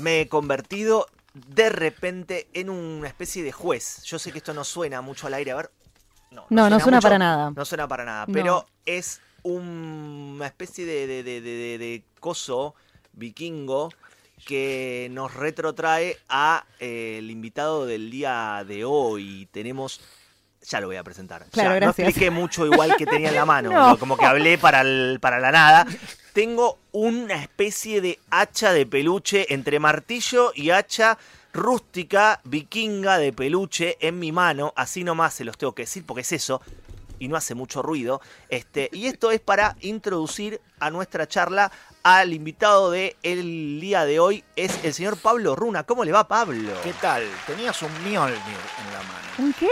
me he convertido de repente en una especie de juez. Yo sé que esto no suena mucho al aire, a ver. No, no, suena mucho, para nada. No suena para nada, No. pero es un- una especie de, de- de- de- de- de coso vikingo que nos retrotrae a eh, el invitado del día de hoy. Tenemos... Ya lo voy a presentar. Claro, Ya, gracias. No expliqué mucho igual que tenía en la mano. No. ¿no? Como que hablé para, el- para la nada. Tengo una especie de hacha de peluche entre martillo y hacha rústica vikinga de peluche en mi mano. Así nomás se los tengo que decir porque es eso y no hace mucho ruido. Este, y esto es para introducir a nuestra charla al invitado de el día de hoy. Es el señor Pablo Runa. ¿Cómo le va, Pablo? ¿Qué tal? Tenías un Mjolnir en la mano. ¿Un qué?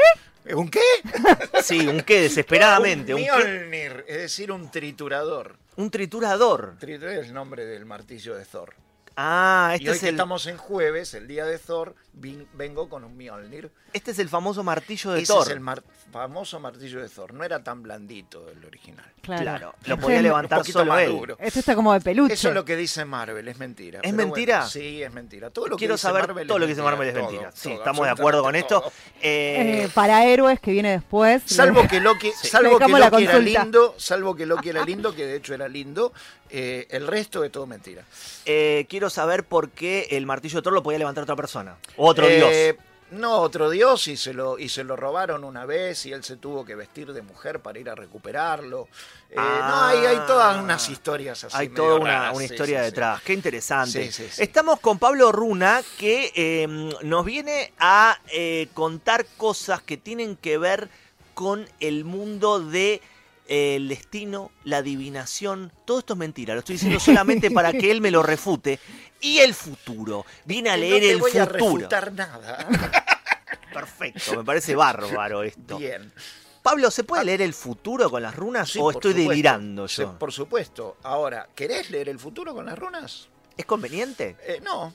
¿Un qué? Sí, un qué, desesperadamente. Un Mjolnir, es decir, un triturador. un triturador. Triturador es el nombre del martillo de Thor. Ah, y este hoy es, que el, estamos en jueves, el día de Thor, vin- vengo con un Mjolnir. este es el famoso martillo de Ese Thor. es el mar- famoso martillo de Thor. No era tan blandito el original. Claro. Claro, lo podía levantar un poquito solo más él. duro. Este está como de peluche. Eso es lo que dice Marvel, es mentira. ¿Es Pero mentira? bueno, sí, es mentira. Todo lo que Quiero dice saber Marvel todo es lo que dice Marvel es todo, mentira. Sí, todo, estamos de acuerdo con esto. Eh, Eh, para héroes que viene después. Salvo que Loki, Sí. salvo que Loki era lindo, salvo que Loki era lindo, que de hecho era lindo, eh, el resto es todo mentira. eh, quiero saber por qué el martillo de Thor lo podía levantar otra persona. Otro Eh, dios. No, otro dios y se lo y se lo robaron una vez y él se tuvo que vestir de mujer para ir a recuperarlo. Eh, no, hay, hay todas unas historias así. Hay toda una, raras, una sí, historia sí, sí. detrás. Qué interesante. Estamos con Pablo Runa, que eh, nos viene a eh, contar cosas que tienen que ver con el mundo de el destino, la adivinación. Todo esto es mentira. Lo estoy diciendo solamente para que él me lo refute. Y el futuro. Viene a leer no el voy futuro. refutar nada. Perfecto. Me parece bárbaro esto. Bien. Pablo, ¿se puede leer el futuro con las runas Sí, o estoy supuesto. delirando Sí, yo? por supuesto. Ahora, ¿querés leer el futuro con las runas? ¿Es conveniente? Eh, no,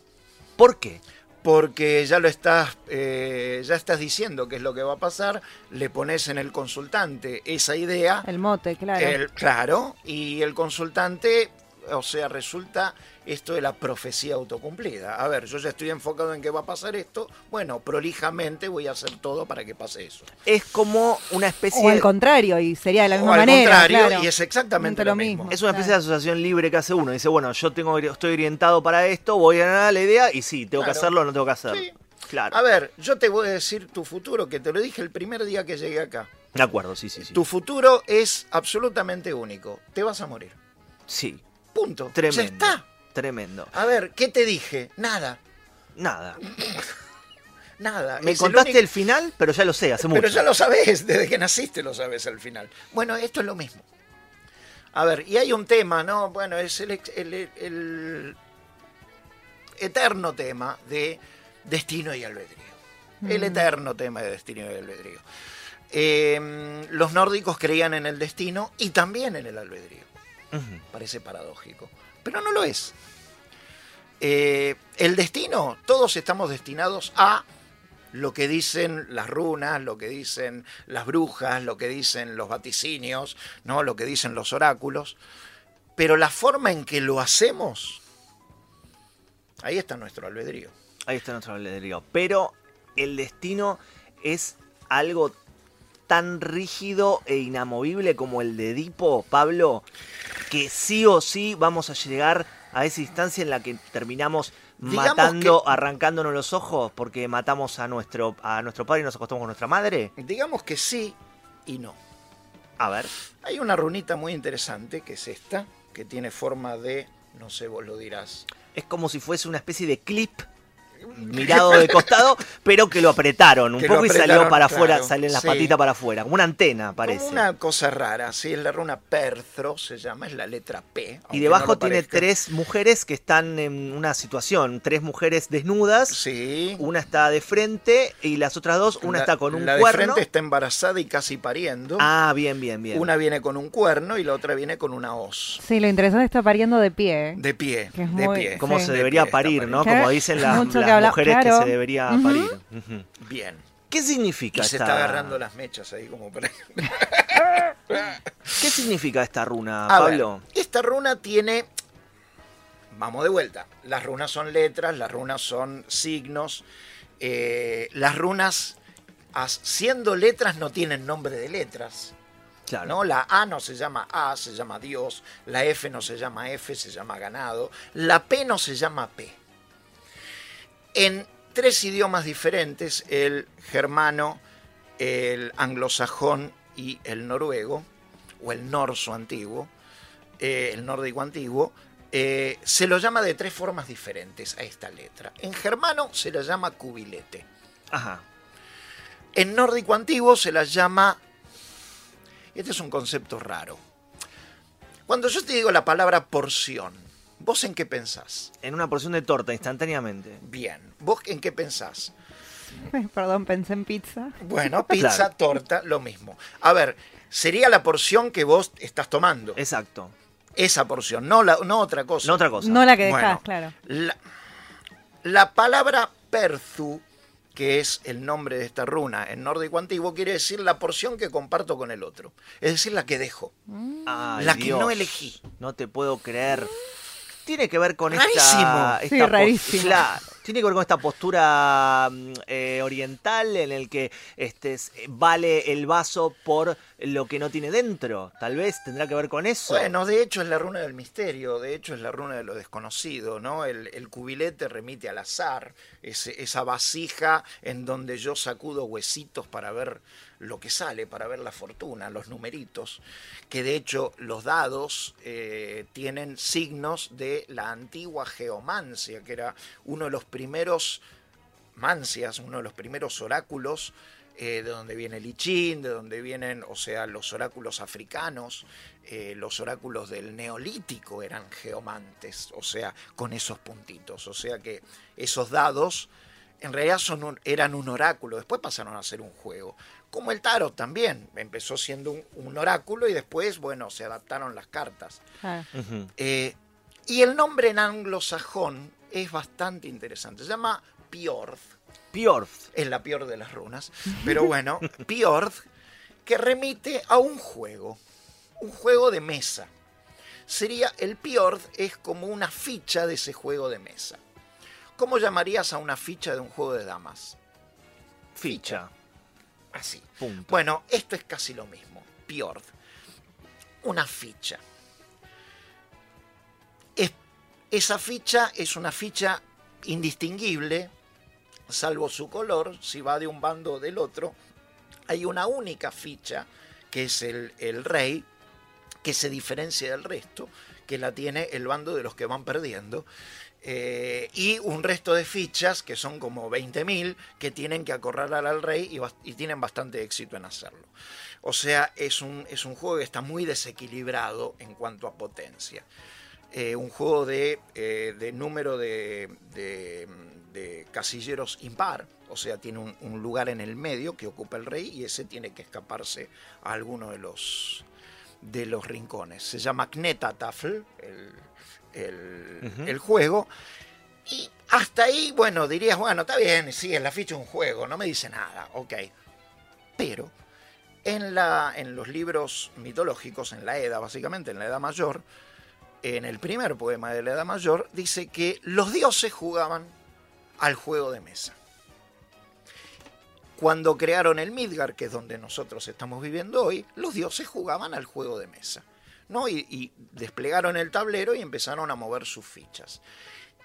¿Por qué? Porque ya lo estás, eh, ya estás diciendo qué es lo que va a pasar, le pones en el consultante esa idea, El mote, claro. el- claro, y el consultante, o sea, resulta esto de la profecía autocumplida. A ver, yo ya estoy enfocado en que va a pasar esto, bueno, prolijamente voy a hacer todo para que pase eso. Es como una especie o al de... contrario, y sería de la O misma al manera. contrario, claro. y es exactamente lo mismo. Es una especie de asociación libre que hace uno. Dice, bueno, yo tengo, estoy orientado para esto, voy a ganar la idea y sí, tengo que hacerlo o no tengo que hacerlo. Sí. Claro. A ver, yo te voy a decir tu futuro, que te lo dije el primer día que llegué acá. De acuerdo, sí, sí, sí. Tu futuro es absolutamente único. Te vas a morir. Sí, Punto. tremendo. Ya está. Tremendo. A ver, ¿qué te dije? Nada. Nada. Nada. Me Es contaste el, único- final, pero ya lo sé, hace mucho. Pero ya lo sabes, desde que naciste lo sabes al final. Bueno, esto es lo mismo. A ver, y hay un tema, ¿no? Bueno, es el, ex- el- el eterno tema de destino y albedrío. El Mm. eterno tema de destino y albedrío. Eh, los nórdicos creían en el destino y también en el albedrío. Parece paradójico, pero no lo es. Eh, el destino, todos estamos destinados a lo que dicen las runas, lo que dicen las brujas, lo que dicen los vaticinios, ¿no? lo que dicen los oráculos, pero la forma en que lo hacemos, ahí está nuestro albedrío. Ahí está nuestro albedrío. Pero el destino es algo tan rígido e inamovible como el de Edipo, Pablo, que sí o sí vamos a llegar a esa instancia en la que terminamos Digamos matando, que- arrancándonos los ojos porque matamos a nuestro, a nuestro padre y nos acostamos con nuestra madre. Digamos que sí y no. A ver. Hay una runita muy interesante, que es esta, que tiene forma de, no sé, vos lo dirás, Es como si fuese una especie de clip mirado de costado, pero que lo apretaron un Que poco y salió para afuera, claro, salen las sí. patitas para afuera, como una antena parece. Como una cosa rara, sí, es la runa Perthro, se llama, es la letra P. Y debajo no tiene parezca. tres mujeres que están en una situación, tres mujeres desnudas, Sí. una está de frente y las otras dos, una La- está con un la de cuerno. frente está embarazada y casi pariendo. Ah, bien, bien, bien. Una viene con un cuerno y la otra viene con una hoz. Sí, lo interesante está pariendo de pie. De pie, Que es de muy- pie. Cómo Sí. se De debería parir, ¿no? Como dicen las, Mucho que las habla- mujeres que se debería parir. Bien. ¿Qué significa Y se esta... está agarrando las mechas ahí como para... ¿Qué significa esta runa, A ver, Pablo? esta runa tiene vamos de vuelta. Las runas son letras, las runas son signos. eh, las runas, as- siendo letras, no tienen nombre de letras. Claro. ¿no? La A no se llama A, se llama Dios. La F no se llama F, se llama ganado. La P no se llama P. En tres idiomas diferentes, el germano, el anglosajón y el noruego, o el norso antiguo, eh, el nórdico antiguo, eh, se lo llama de tres formas diferentes a esta letra. En germano se la llama cubilete. Ajá. En nórdico antiguo se la llama... Este es un concepto raro. Cuando yo te digo la palabra porción, ¿vos en qué pensás? En una porción de torta, instantáneamente. Bien, ¿vos en qué pensás? Perdón, pensé en pizza. Bueno, pizza, Claro. torta, lo mismo. A ver, sería la porción que vos estás tomando. Exacto. Esa porción, no, la, no otra cosa. No otra cosa. No la que dejás, Bueno, claro. La, la palabra perzu, que es el nombre de esta runa en nórdico antiguo, quiere decir la porción que comparto con el otro. Es decir, la que dejo. Ay, La que Dios. no elegí. No te puedo creer. Tiene que ver con Rarísimo. esta, rarísimo. Tiene que ver con esta postura mm, eh, oriental en el que este s- vale el vaso por lo que no tiene dentro. Tal vez tendrá que ver con eso. Bueno, de hecho es la runa del misterio, de hecho es la runa de lo desconocido, ¿no? El, el cubilete remite al azar, ese- esa vasija en donde yo sacudo huesitos para ver lo que sale, para ver la fortuna, los numeritos, que de hecho los dados eh, tienen signos de la antigua geomancia, que era uno de los primeros mancias, uno de los primeros oráculos, eh, de donde viene el I de donde vienen, o sea, los oráculos africanos, eh, los oráculos del neolítico eran geomantes, o sea, con esos puntitos. O sea que esos dados en realidad eran un oráculo, después pasaron a ser un juego. Como el tarot también, empezó siendo un, un oráculo y después, bueno, se adaptaron las cartas. Eh, y el nombre en anglosajón es bastante interesante. Se llama Piorth. Piorth. Es la peor de las runas. Pero bueno, Piorth, que remite a un juego. Un juego de mesa. Sería, el Piorth es como una ficha de ese juego de mesa. ¿Cómo llamarías a una ficha de un juego de damas? Ficha. Así. Punto. Bueno, esto es casi lo mismo. Piorth. Una ficha. Es- esa ficha es una ficha indistinguible, salvo su color, si va de un bando o del otro. Hay una única ficha, que es el, el rey, que se diferencia del resto, que la tiene el bando de los que van perdiendo. Eh, y un resto de fichas, que son como 20.000, que tienen que acorralar al rey y, tienen bastante éxito en hacerlo. O sea, es un, es un juego que está muy desequilibrado en cuanto a potencia. Eh, un juego de, eh, de número de, casilleros impar, o sea, tiene un lugar en el medio que ocupa el rey y ese tiene que escaparse a alguno de los, de los rincones. Se llama Knetatafel, el, el, el juego. Y hasta ahí, bueno, dirías, bueno, está bien, sí, es la ficha un juego, no me dice nada, ok. Pero en, la, en los libros mitológicos, en la Edad, básicamente, en la Edad Mayor, en el primer poema de la Edad Mayor, dice que los dioses jugaban al juego de mesa. Cuando crearon el Midgar, que es donde nosotros estamos viviendo hoy, los dioses jugaban al juego de mesa. ¿no? Y, y desplegaron el tablero y empezaron a mover sus fichas.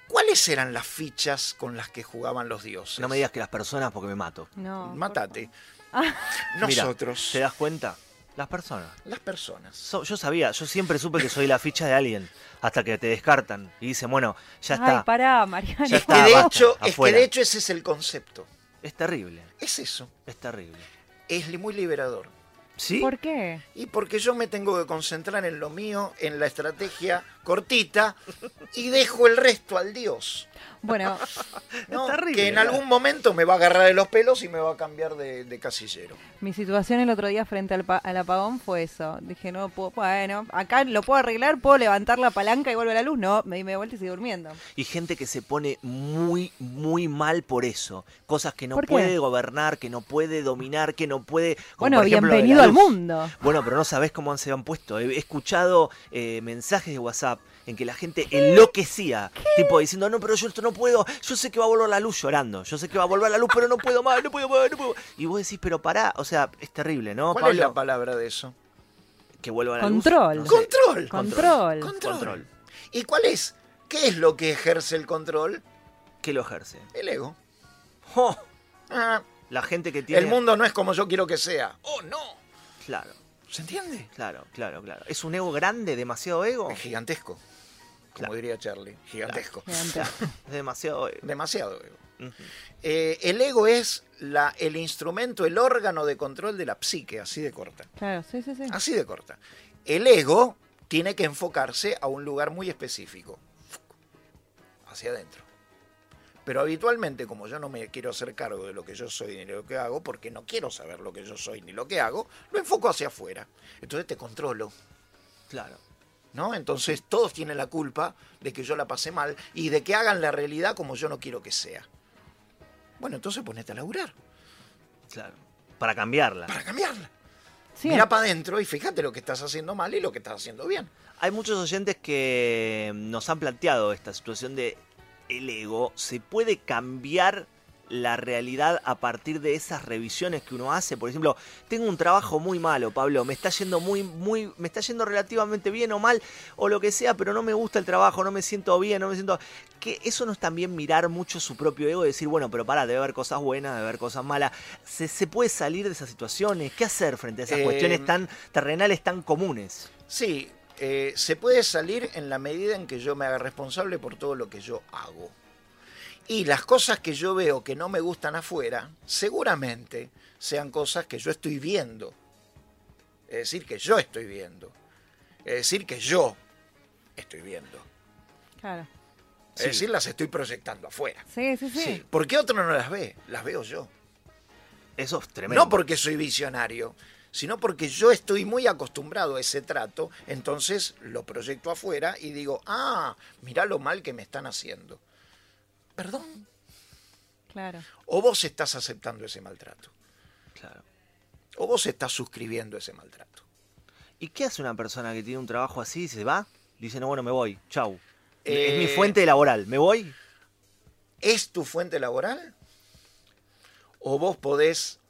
¿Cuáles eran las fichas con las que jugaban los dioses? No me digas que las personas porque me mato. No. Mátate. Mira, Nosotros, ¿Te das cuenta? Las personas. las personas. So- yo sabía, yo siempre supe que soy la ficha de alguien. Hasta que te descartan y dicen, bueno, ya está. Ay, pará, Mariana. Ya Es que, está, de basta, hecho, es que de hecho ese es el concepto. Es terrible, Es eso. es terrible. Es muy liberador. ¿Sí? ¿Por qué? Y porque yo me tengo que concentrar en lo mío, en la estrategia cortita, y dejo el resto al Dios. Bueno, ¿no? terrible, que en ¿verdad? algún momento me va a agarrar de los pelos y me va a cambiar de, de casillero. mi situación el otro día frente al, pa- al apagón fue eso. Dije, no, puedo, bueno, acá lo puedo arreglar, puedo levantar la palanca y vuelve la luz. No, me di media vuelta y sigo durmiendo. Y gente que se pone muy, muy mal por eso. Cosas que no puede gobernar, que no puede dominar, que no puede... como Bueno, bienvenido al mundo. Bueno, pero no sabés cómo se han puesto. He he escuchado eh, mensajes de WhatsApp en que la gente enloquecía, tipo diciendo, no, pero yo esto no puedo, yo sé que va a volver la luz llorando, yo sé que va a volver la luz, pero no puedo más, no puedo más, no puedo. Y vos decís, pero pará, o sea, es terrible, ¿no? ¿Cuál es la palabra de eso? que vuelva la Control. luz. No sé. Control. Control. Control. Control. ¿Y cuál es? ¿Qué es lo que ejerce el control? ¿Qué lo ejerce? El ego. ¡Oh! Ah, La gente que tiene. el mundo no es como yo quiero que sea. Oh, no. Claro, ¿Se entiende? claro, claro, claro. ¿Es un ego grande, demasiado ego? Es gigantesco. Como Claro. diría Charlie. Gigantesco. Gigante. Es demasiado ego. Demasiado ego. Eh, el ego es la, el instrumento, el órgano de control de la psique, así de corta. Claro, sí, sí, sí. Así de corta. El ego tiene que enfocarse a un lugar muy específico. Hacia adentro. Pero habitualmente, como yo no me quiero hacer cargo de lo que yo soy ni de lo que hago, porque no quiero saber lo que yo soy ni lo que hago, lo enfoco hacia afuera. Entonces te controlo. Claro. ¿no? Entonces todos tienen la culpa de que yo la pasé mal y de que hagan la realidad como yo no quiero que sea. Bueno, entonces ponete a laburar Claro. Para cambiarla. para cambiarla. Sí, Mira para adentro y fíjate lo que estás haciendo mal y lo que estás haciendo bien. Hay muchos oyentes que nos han planteado esta situación de el ego. ¿Se puede cambiar la realidad a partir de esas revisiones que uno hace? Por ejemplo, tengo un trabajo muy malo, Pablo, me está yendo muy, muy, me está yendo relativamente bien o mal, o lo que sea, pero no me gusta el trabajo, no me siento bien, no me siento. Que eso no es también mirar mucho su propio ego y decir, bueno, pero pará, debe haber cosas buenas, debe haber cosas malas. ¿Se, se puede salir de esas situaciones? ¿Qué hacer frente a esas Eh, cuestiones tan terrenales, tan comunes? Sí, eh, se puede salir en la medida en que yo me haga responsable por todo lo que yo hago. Y las cosas que yo veo que no me gustan afuera, seguramente sean cosas que yo estoy viendo. Es decir, que yo estoy viendo. Es decir, que yo estoy viendo. claro. Es decir, las estoy proyectando afuera. Sí, sí, sí. Porque otro no las ve, las veo yo. Eso es tremendo. No porque soy visionario, sino porque yo estoy muy acostumbrado a ese trato, entonces lo proyecto afuera y digo, ah, mirá lo mal que me están haciendo. Perdón. Claro. O vos estás aceptando ese maltrato. Claro. O vos estás suscribiendo ese maltrato. ¿Y qué hace una persona que tiene un trabajo así y se va? Dice, no, bueno, me voy, chau. es mi Eh, fuente laboral, ¿me voy? ¿Es tu fuente laboral? ¿O vos podés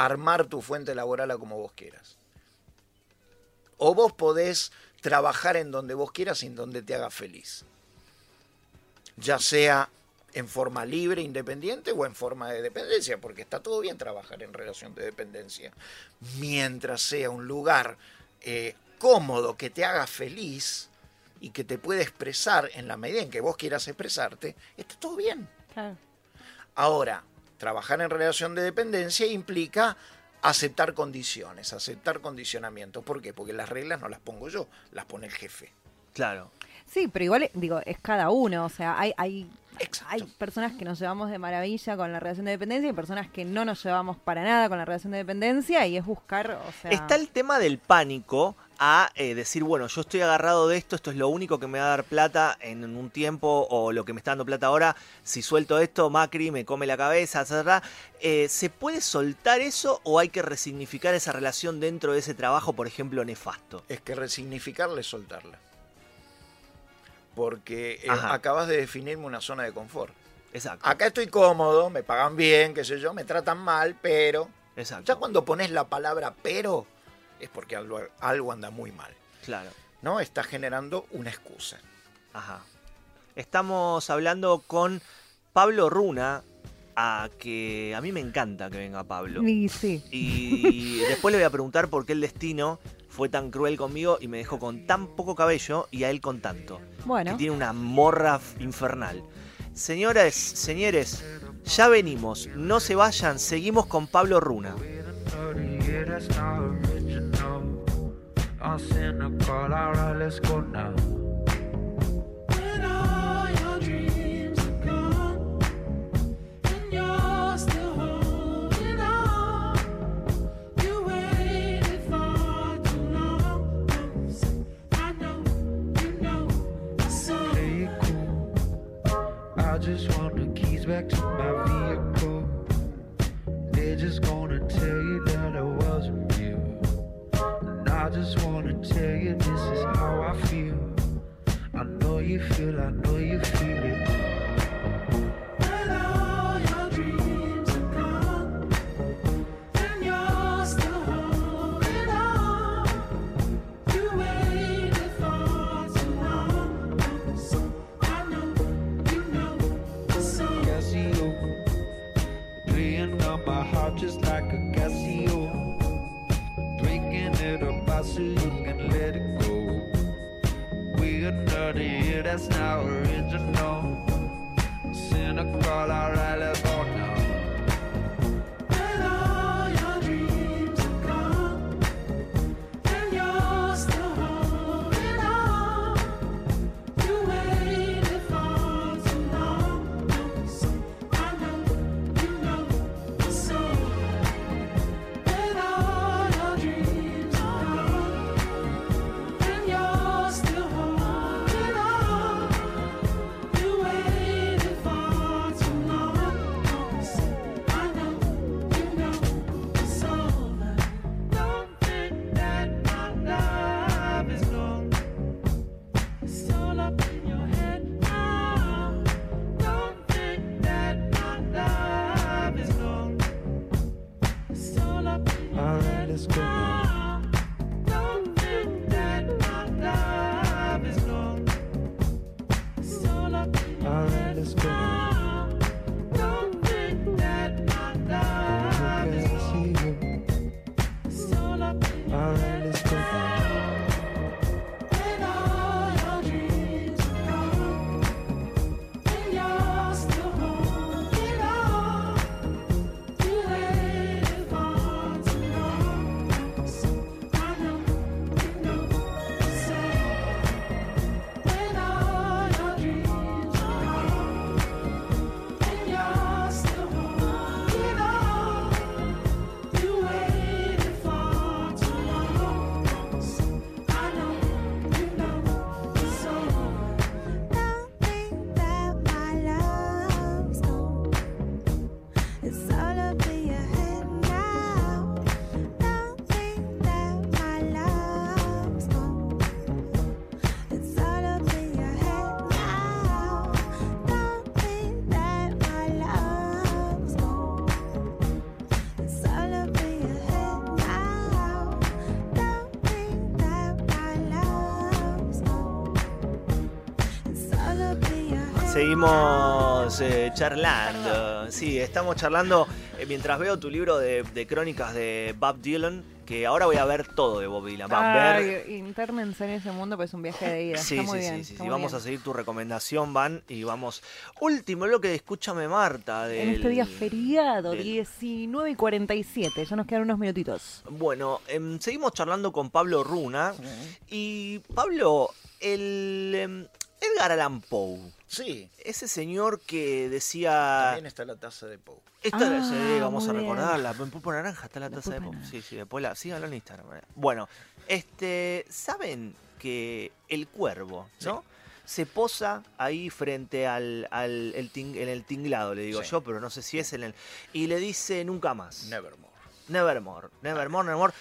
armar tu fuente laboral a como vos quieras? ¿O vos podés trabajar en donde vos quieras y en donde te haga feliz? Ya sea en forma libre, independiente o en forma de dependencia, porque está todo bien trabajar en relación de dependencia. Mientras sea un lugar eh, cómodo que te haga feliz y que te pueda expresar en la medida en que vos quieras expresarte, está todo bien. Claro. Ahora, trabajar en relación de dependencia implica aceptar condiciones, aceptar condicionamientos. ¿Por qué? Porque las reglas no las pongo yo, las pone el jefe. Claro. Sí, pero igual, digo, es cada uno. O sea, hay, hay, Exacto. hay personas que nos llevamos de maravilla con la relación de dependencia y personas que no nos llevamos para nada con la relación de dependencia y es buscar, o sea... Está el tema del pánico a eh, decir, bueno, yo estoy agarrado de esto, esto es lo único que me va a dar plata en un tiempo, o lo que me está dando plata ahora, si suelto esto, Macri me come la cabeza, etc. Eh, ¿Se puede soltar eso o hay que resignificar esa relación dentro de ese trabajo, por ejemplo, nefasto? Es que resignificarla es soltarla. Porque eh, acabas de definirme una zona de confort. Exacto. Acá estoy cómodo, me pagan bien, qué sé yo, me tratan mal, pero... Exacto. Ya cuando pones la palabra pero, es porque algo, algo anda muy mal. Claro. ¿No? Estás generando una excusa. Ajá. Estamos hablando con Pablo Runa, a que a mí me encanta que venga Pablo. Y sí. Y después le voy a preguntar por qué el destino fue tan cruel conmigo y me dejó con tan poco cabello y a él con tanto. Bueno, Que tiene una morra infernal. Señoras, señores, ya venimos. No se vayan, seguimos con Pablo Runa. I'll send a call, alright, let's go now. Seguimos eh, charlando. Sí, estamos charlando eh, mientras veo tu libro de, de crónicas de Bob Dylan, que ahora voy a ver todo de Bob Dylan. Va a ver. Ay, internense en ese mundo, pues es un viaje de ida. Sí, está muy sí, bien. sí, sí, está sí. muy Vamos bien. a seguir tu recomendación, Van, y vamos. Último bloque de Escúchame Marta. En este del- día feriado, del- 19 y 47, ya nos quedan unos minutitos. Bueno, em, seguimos charlando con Pablo Runa. Y Pablo, el em, Edgar Allan Poe, Sí, ese señor que decía... también está la taza de Poe. Esta Ah, sí, vamos a recordarla. En Pulpo Naranja está la La taza de Poe. Sí, sí, después la. Síganlo en Instagram. Bueno, este. ¿Saben que el cuervo, ¿no? Se posa ahí frente al, al el ting- en el tinglado, le digo Sí. yo, pero no sé si es en el. Y le dice nunca más. Nevermore. Nevermore, nevermore, nevermore.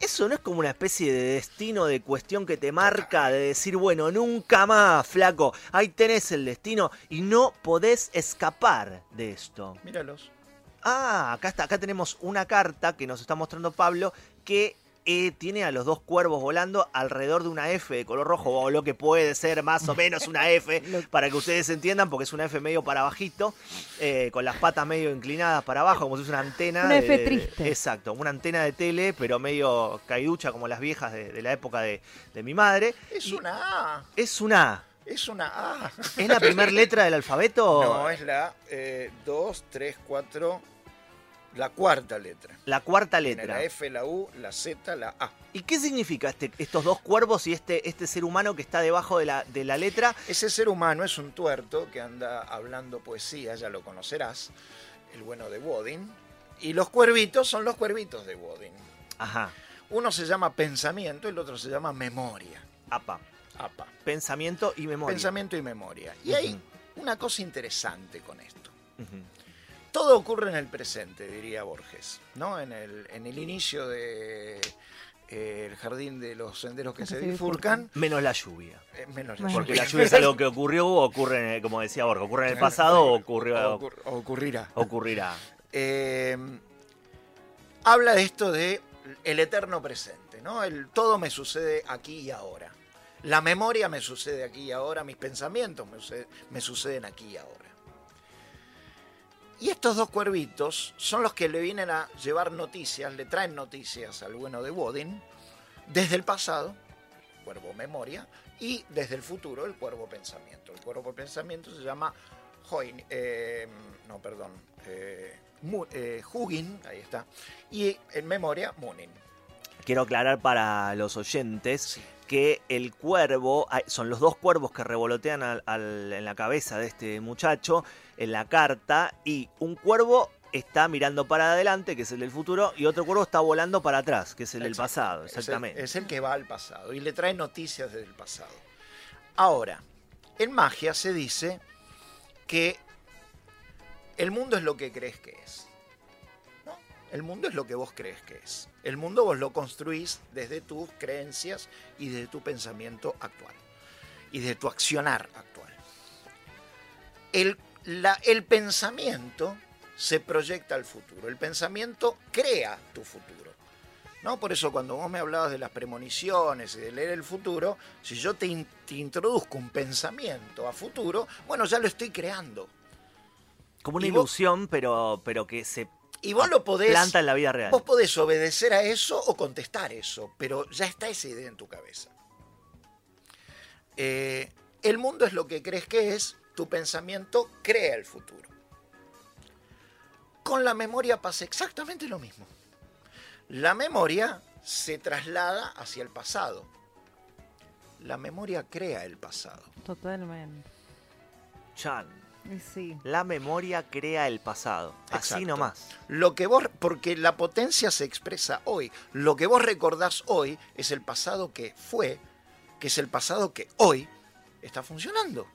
Eso no es como una especie de destino, de cuestión que te marca, de decir, bueno, nunca más, flaco, ahí tenés el destino y no podés escapar de esto. Míralos. Ah, acá está, acá tenemos una carta que nos está mostrando Pablo que eh, tiene a los dos cuervos volando alrededor de una F de color rojo, o lo que puede ser más o menos una F, para que ustedes entiendan, porque es una F medio para bajito, eh, con las patas medio inclinadas para abajo, como si fuese una antena. Una de- F de- triste. exacto, una antena de tele, pero medio caiducha como las viejas de, de la época de, de mi madre. Es Y una A. Es una A. Es una A. ¿Es la primera letra del alfabeto? No, es la 2, 3, 4, la cuarta letra. La cuarta Tiene letra. la F, la U, la Z, la A. ¿Y qué significa este, estos dos cuervos y este, este ser humano que está debajo de la, de la letra? Ese ser humano es un tuerto que anda hablando poesía, ya lo conocerás, el bueno de Wodin. Y los cuervitos son los cuervitos de Wodin. Ajá, Uno se llama pensamiento y el otro se llama memoria. apa. Apa. Pensamiento y memoria. Pensamiento y memoria. Y hay una cosa interesante con esto. Todo ocurre en el presente, diría Borges, ¿no? En el, en el inicio de eh, el jardín de los senderos que Que se se bifurcan, Menos la lluvia. eh, menos. Porque la lluvia es algo que ocurrió o ocurre, en el- como decía Borja, ocurre en el pasado o ocurrió, ocur- ocurrirá. ocurrirá. Eh, habla de esto de el eterno presente, ¿no? El todo me sucede aquí y ahora. La memoria me sucede aquí y ahora, mis pensamientos me suceden aquí y ahora. Y estos dos cuervitos son los que le vienen a llevar noticias, le traen noticias al bueno de Bodin desde el pasado, cuervo memoria, y desde el futuro, el cuervo pensamiento. El cuervo pensamiento se llama Hoin, eh, no, perdón, eh, eh, Hugin, ahí está, y en memoria Munin. Quiero aclarar para los oyentes que el cuervo, hay- son los dos cuervos que revolotean al- al- en la cabeza de este muchacho en la carta y un cuervo está mirando para adelante, que es el del futuro, y otro cuervo está volando para atrás, que es el del pasado, Es el- exactamente. Es el, que va al pasado y le trae noticias desde el pasado. Ahora, en magia se dice que el mundo es lo que crees que es. El mundo es lo que vos crees que es. El mundo vos lo construís desde tus creencias y desde tu pensamiento actual. Y de tu accionar actual. El, la- el pensamiento se proyecta al futuro. El pensamiento crea tu futuro. ¿no? Por eso cuando vos me hablabas de las premoniciones y de leer el futuro, si yo te, in- te introduzco un pensamiento a futuro, bueno, ya lo estoy creando. Como una y vos- ilusión, pero, pero que se Y vos lo podés... planta en la vida real. Vos podés obedecer a eso o contestar eso, pero ya está esa idea en tu cabeza. Eh, el mundo es lo que crees que es, tu pensamiento crea el futuro. Con la memoria pasa exactamente lo mismo. La memoria se traslada hacia el pasado. La memoria crea el pasado. Totalmente. Chan, Sí. la memoria crea el pasado. Así nomás. Lo que vos, porque la potencia se expresa hoy. Lo que vos recordás hoy es el pasado que fue, que es el pasado que hoy está funcionando.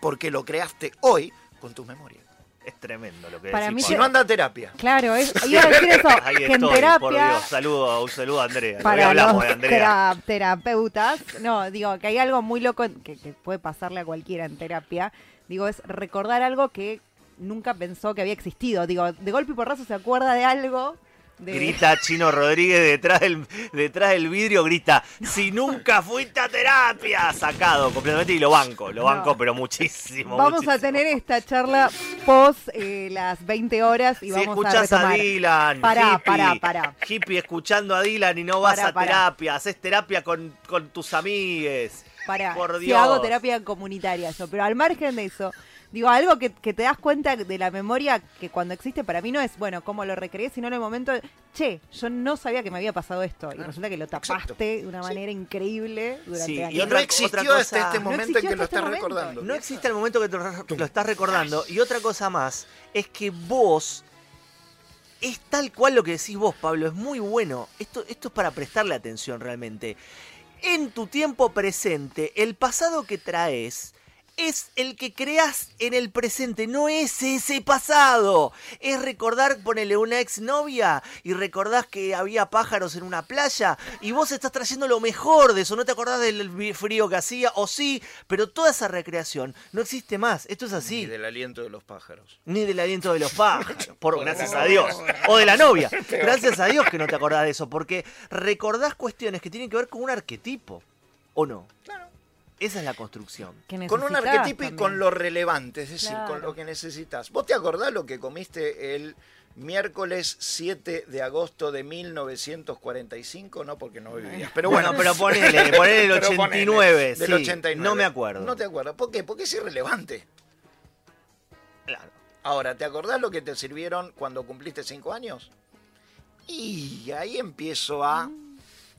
Porque lo creaste hoy con tu memoria. Es tremendo lo que Para decís, mí Si no anda a terapia. Claro, es, iba a decir eso, Ahí que en estoy, por terapia, Dios. Saludo, un saludo a Andrea. Hoy para hablamos los de Andrea. tera- terapeutas, no, digo, que hay algo muy loco que puede pasarle a cualquiera en terapia, digo, es recordar algo que nunca pensó que había existido. Digo, de golpe y porrazo se acuerda de algo. De... Grita Chino Rodríguez detrás del, detrás del vidrio, grita, si nunca fuiste a terapia, sacado completamente y lo banco, lo No. banco, pero muchísimo. Vamos a tener esta charla post eh, las 20 horas y si vamos a escuchás a. Dylan, Pará, hippie, pará, pará. hippie escuchando a Dylan y no vas Pará, a pará. terapia, haces terapia con, con tus amigues. Para, Por si Dios. hago terapia comunitaria yo, pero al margen de eso, digo, algo que, que te das cuenta de la memoria que cuando existe para mí no es, bueno, cómo lo recreé, sino en el momento, de, che, yo no sabía que me había pasado esto, y resulta que lo Exacto. tapaste de una Sí. manera increíble durante Sí, y años. Y no existió otra hasta cosa- este No momento en que lo este estás momento. recordando. No existe el momento que te lo estás recordando. Y otra cosa más es que vos es tal cual lo que decís vos, Pablo. Es muy bueno. Esto, esto es para prestarle atención realmente. En tu tiempo presente, el pasado que traes es el que creas en el presente, no es ese pasado. Es recordar, ponele una exnovia y recordás que había pájaros en una playa y vos estás trayendo lo mejor de eso, no te acordás del frío que hacía, o sí, pero toda esa recreación no existe más. Esto es así. Y del aliento de los pájaros. Ni del aliento de los pájaros, por gracias a Dios. O de la novia. Gracias a Dios que no te acordás de eso, porque recordás cuestiones que tienen que ver con un arquetipo. ¿O no? Claro. Esa es la construcción. Con un arquetipo y con lo relevante, es decir, con lo que necesitas. ¿Vos te acordás lo que comiste el miércoles 7 de agosto de 1945? No, porque no vivías. Pero bueno, pero ponele, ponele el Pero 89, del sí. 89. No me acuerdo. No te acuerdas. ¿Por qué? Porque es irrelevante. Claro. Ahora, ¿te acordás lo que te sirvieron cuando cumpliste 5 años? Y ahí empiezo a...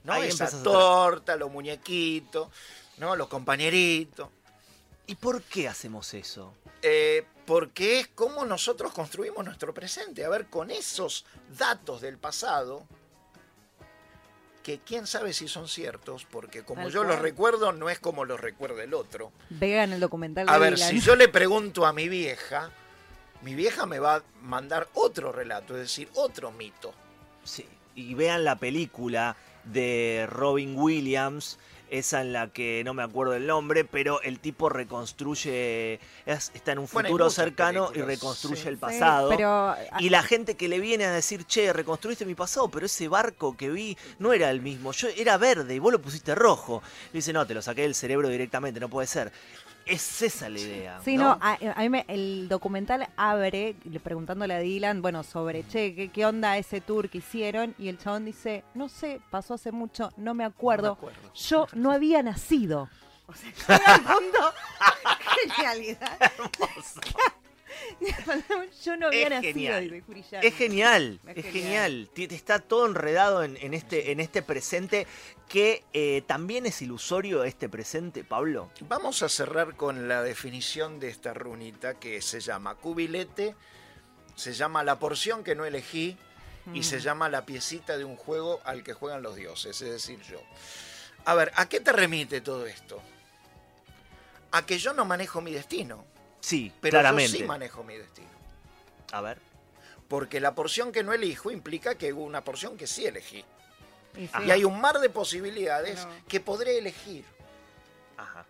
¿no? Ahí Esa torta, los muñequitos, ¿no? los compañeritos. ¿Y por qué hacemos eso? Eh, porque es como nosotros construimos nuestro presente. A ver, con esos datos del pasado, que quién sabe si son ciertos, porque como Tal yo los recuerdo, no es como los recuerda el otro. Vean el documental de A ver, Dylan. si yo le pregunto a mi vieja, mi vieja me va a mandar otro relato, es decir, otro mito. Sí. Y vean la película de Robin Williams, esa en la que no me acuerdo el nombre, pero el tipo reconstruye, es- está en un futuro cercano y reconstruye sí. el Sí, pasado. pero Y la gente que le viene a decir, che, reconstruiste mi pasado, pero ese barco que vi no era el mismo. Yo era verde y vos lo pusiste rojo. Dice, no, te lo saqué del cerebro directamente, no puede ser. Es esa la idea. Sí, no, a, a mí me- el documental abre le- preguntándole a Dylan, bueno, sobre, che, ¿qué, qué onda ese tour que hicieron? Y el chabón dice, no sé, pasó hace mucho, no me acuerdo. acuerdo. Yo no había nacido. O sea, al fondo. Genialidad. Yo no había Es nacido, genial. Es genial, Es es genial. Está todo enredado en, en este, en este presente que eh, también es ilusorio este presente, Pablo. Vamos a cerrar con la definición de esta runita que se llama cubilete, se llama la porción que no elegí y se llama la piecita de un juego al que juegan los dioses, es decir, yo. A ver, ¿a qué te remite todo esto? A que yo no manejo mi destino, Sí, pero claramente. yo sí manejo mi destino. A ver. Porque la porción que no elijo implica que hubo una porción que sí elegí. Y sí. Y hay un mar de posibilidades No. que podré elegir. Ajá.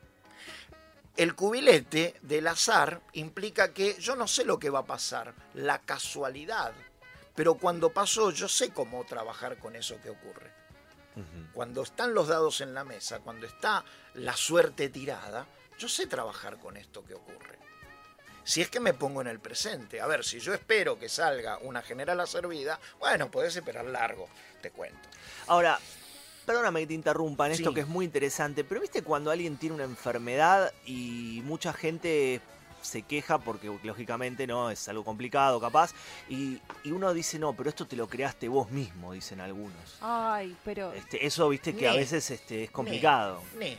El cubilete del azar implica que yo no sé lo que va a pasar, la casualidad. Pero cuando pasó, yo sé cómo trabajar con eso que ocurre. Cuando están los dados en la mesa, cuando está la suerte tirada, yo sé trabajar con esto que ocurre. Si es que me pongo en el presente. A ver, si yo espero que salga una general a servida, bueno, podés esperar largo, te cuento. Ahora, perdóname que te interrumpa en esto Sí. que es muy interesante, pero viste cuando alguien tiene una enfermedad y mucha gente se queja porque lógicamente no es algo complicado capaz y, y uno dice no pero esto te lo creaste vos mismo dicen algunos Ay, pero este, eso viste que a veces este, es complicado Ni,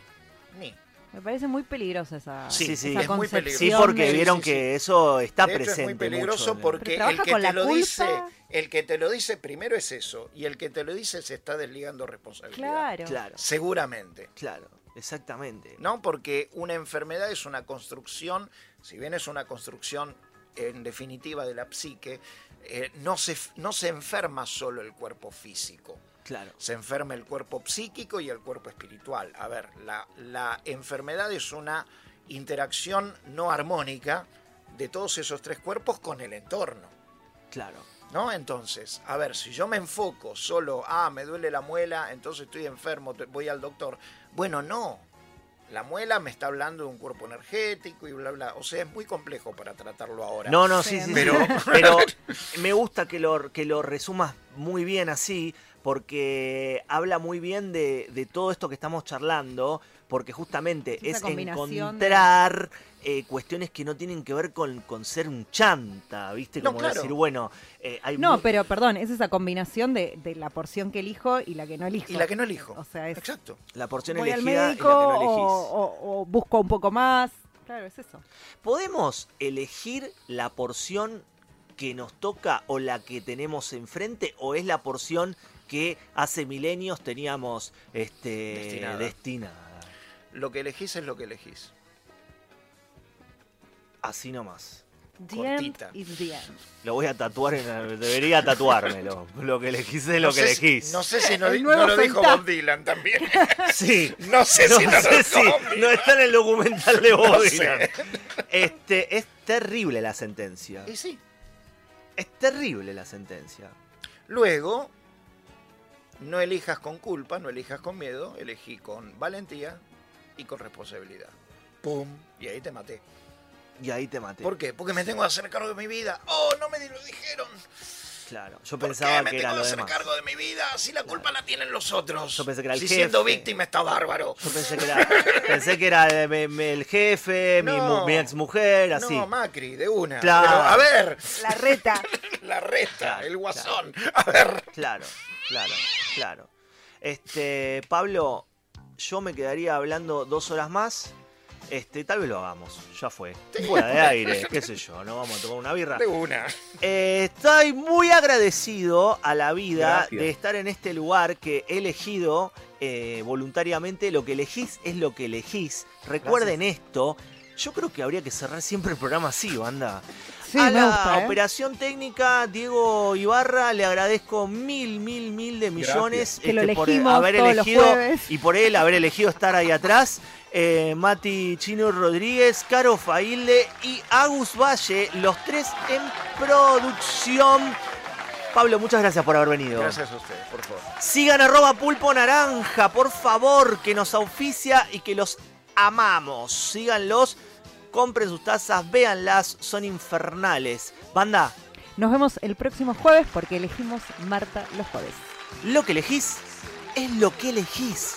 ni. Me parece muy peligrosa esa, Sí, sí, esa es muy peligroso. sí porque vieron sí, sí. que eso está de hecho, presente es muy peligroso mucho porque el que te lo culpa. dice, el que te lo dice primero es eso, y el que te lo dice se está desligando responsabilidad. Claro. claro Seguramente. claro exactamente ¿No? Porque una enfermedad es una construcción, si bien es una construcción en definitiva de la psique, eh, no, se, no se enferma solo el cuerpo físico. Claro Se enferma el cuerpo psíquico y el cuerpo espiritual. A ver, la, la enfermedad es una interacción no armónica de todos esos tres cuerpos con el entorno. claro ¿No? Entonces, a ver, si yo me enfoco solo, ah, me duele la muela, entonces estoy enfermo, voy al doctor. Bueno, no. La muela me está hablando de un cuerpo energético y bla, bla. O sea, es muy complejo para tratarlo ahora. No, no, sí, Sí, sí, pero- sí. Pero me gusta que lo, que lo resumas muy bien así, porque habla muy bien de, de todo esto que estamos charlando, porque justamente Esa es de- encontrar eh, cuestiones que no tienen que ver con, con ser un chanta, ¿viste? No, Como claro. decir, bueno, eh, hay No, pero perdón, es esa combinación de, de la porción que elijo y la que no elijo. Y la que no elijo. O sea, es Exacto. la porción voy al elegida médico es la que no o, elegís. o- o busco un poco más. Claro, es eso. ¿Podemos elegir la porción que nos toca o la que tenemos enfrente o es la porción que hace milenios teníamos este, Destinada. destinada? Lo que elegís es lo que elegís. Así nomás. The Cortita. end is the end. Lo voy a tatuar, en debería tatuármelo. Lo que elegís es lo No que si- elegís. no sé si no, El di- nuevo no lo dijo. Bob Dylan también. Sí. no sé No si no lo sé dijo si Bob Dylan. no está en el documental de Bob sé. Dylan. Este, es terrible la sentencia. Y sí. Es terrible la sentencia. Luego, no elijas con culpa, no elijas con miedo, elegí con valentía y con responsabilidad. ¡Pum! Y ahí te maté. Y ahí te maté. ¿Por qué? Porque me tengo que hacer cargo de mi vida. ¡Oh, no me lo dijeron! Claro, yo ¿Por pensaba qué me que tengo era que lo hacer demás. cargo de mi vida si la culpa la tienen los otros? Yo pensé que era el si siendo jefe. víctima está bárbaro. Yo pensé que era, pensé que era eh, el jefe, mi, No. mu- mi ex mujer, así. No, Macri, de una. Claro. Pero, a ver, La reta. la Claro, el guasón. A ver. Claro, claro, claro. Este, Pablo, yo me quedaría hablando dos horas más. Este, tal vez lo hagamos, ya fue. Fuera de aire, qué sé yo, no vamos a tomar una birra. De una. Eh, estoy muy agradecido a la vida Gracias. de estar en este lugar que he elegido eh, voluntariamente. Lo que elegís es lo que elegís. Recuerden esto. Yo creo que habría que cerrar siempre el programa así, banda. Sí, a la gusta, ¿eh? operación técnica, Diego Ibarra, le agradezco mil, mil, mil de millones lo por elegimos haber elegido y por él haber elegido estar ahí atrás. Eh, Mati Chino Rodríguez, Caro Failde y Agus Valle, los tres en producción. Pablo, muchas gracias por haber venido. Gracias a ustedes, por favor. Sigan arroba pulpo naranja, por favor, que nos auspicia y que los amamos. Síganlos, compren sus tazas, véanlas, son infernales. Banda, Nos vemos el próximo jueves porque elegimos Marta los jueves. lo que elegís es lo que elegís.